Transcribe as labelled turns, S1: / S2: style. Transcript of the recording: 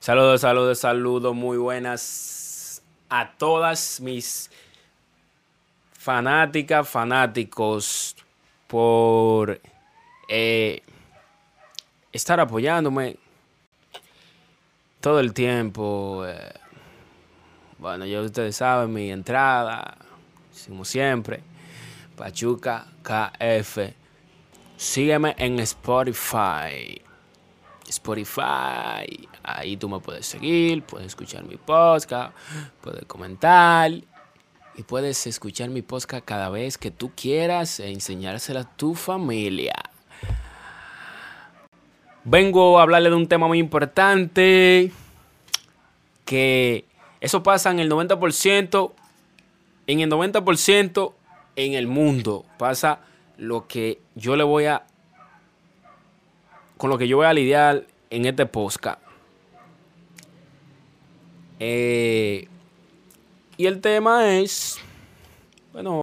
S1: Saludos, saludos, saludos, muy buenas a todas mis fanáticas, fanáticos por eh, estar apoyándome todo el tiempo. Eh, bueno, ya ustedes saben mi entrada, como siempre, Pachuca KF. Sígueme en Spotify. Spotify. Ahí tú me puedes seguir, puedes escuchar mi podcast, puedes comentar y puedes escuchar mi podcast cada vez que tú quieras e enseñársela a tu familia. Vengo a hablarle de un tema muy importante que eso pasa en el 90%, en el 90% en el mundo pasa lo que yo le voy a con lo que yo voy a lidiar en este podcast. Eh, y el tema es, bueno,